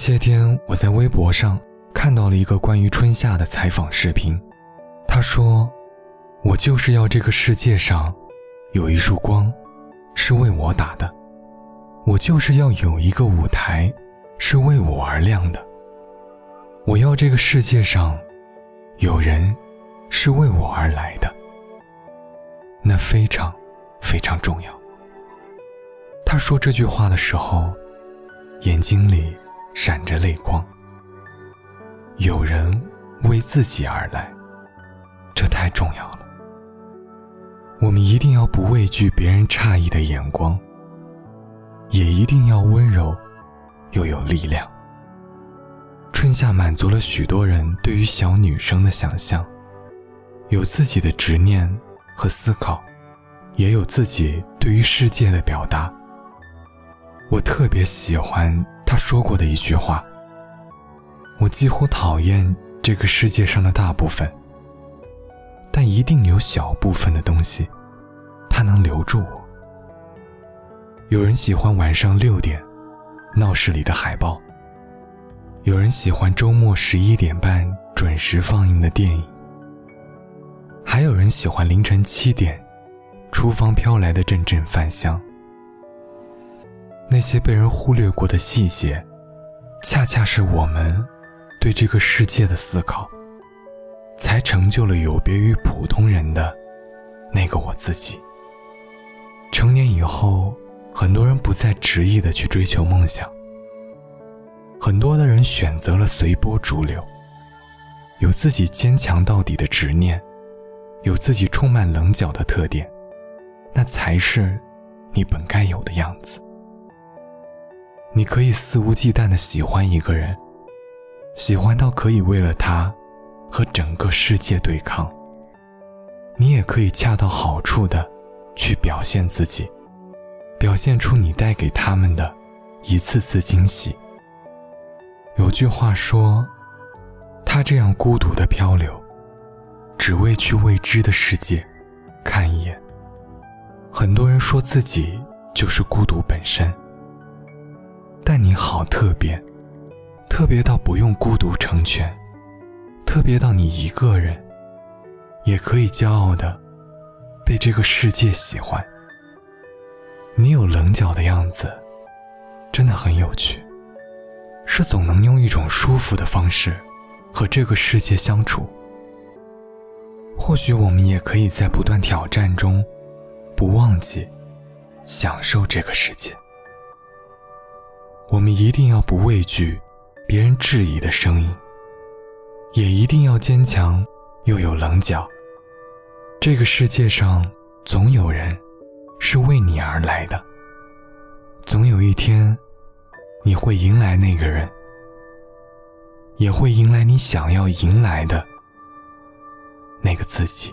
些天，我在微博上看到了一个关于春夏的采访视频。他说：“我就是要这个世界上有一束光，是为我打的；我就是要有一个舞台，是为我而亮的；我要这个世界上有人，是为我而来的。那非常非常重要。”他说这句话的时候，眼睛里。闪着泪光。有人为自己而来，这太重要了。我们一定要不畏惧别人诧异的眼光，也一定要温柔又有力量。春夏满足了许多人对于小女生的想象，有自己的执念和思考，也有自己对于世界的表达。我特别喜欢。他说过的一句话：“我几乎讨厌这个世界上的大部分，但一定有小部分的东西，它能留住我。”有人喜欢晚上六点闹市里的海报，有人喜欢周末十一点半准时放映的电影，还有人喜欢凌晨七点厨房飘来的阵阵饭香。那些被人忽略过的细节，恰恰是我们对这个世界的思考，才成就了有别于普通人的那个我自己。成年以后，很多人不再执意的去追求梦想，很多的人选择了随波逐流，有自己坚强到底的执念，有自己充满棱角的特点，那才是你本该有的样子。你可以肆无忌惮的喜欢一个人，喜欢到可以为了他和整个世界对抗。你也可以恰到好处的去表现自己，表现出你带给他们的一次次惊喜。有句话说，他这样孤独的漂流，只为去未知的世界看一眼。很多人说自己就是孤独本身。但你好特别，特别到不用孤独成全，特别到你一个人也可以骄傲的被这个世界喜欢。你有棱角的样子，真的很有趣，是总能用一种舒服的方式和这个世界相处。或许我们也可以在不断挑战中，不忘记享受这个世界。我们一定要不畏惧别人质疑的声音，也一定要坚强又有棱角。这个世界上总有人是为你而来的，总有一天你会迎来那个人，也会迎来你想要迎来的那个自己。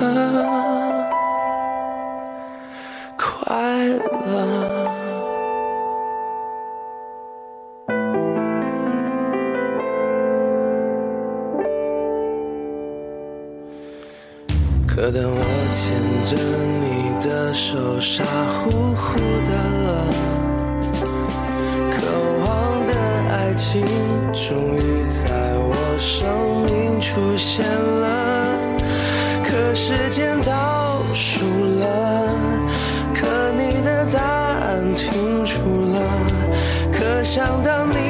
快乐。可当我牵着你的手，傻乎乎的了，渴望的爱情终于在我生命出现了。可时间倒数了，可你的答案停住了，可想到你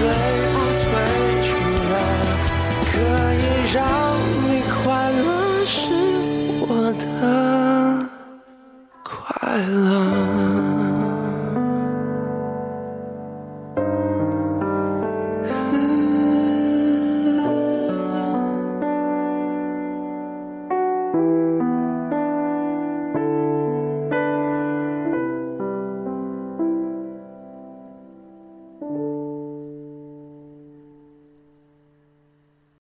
对不退出了。可以让你快乐是我的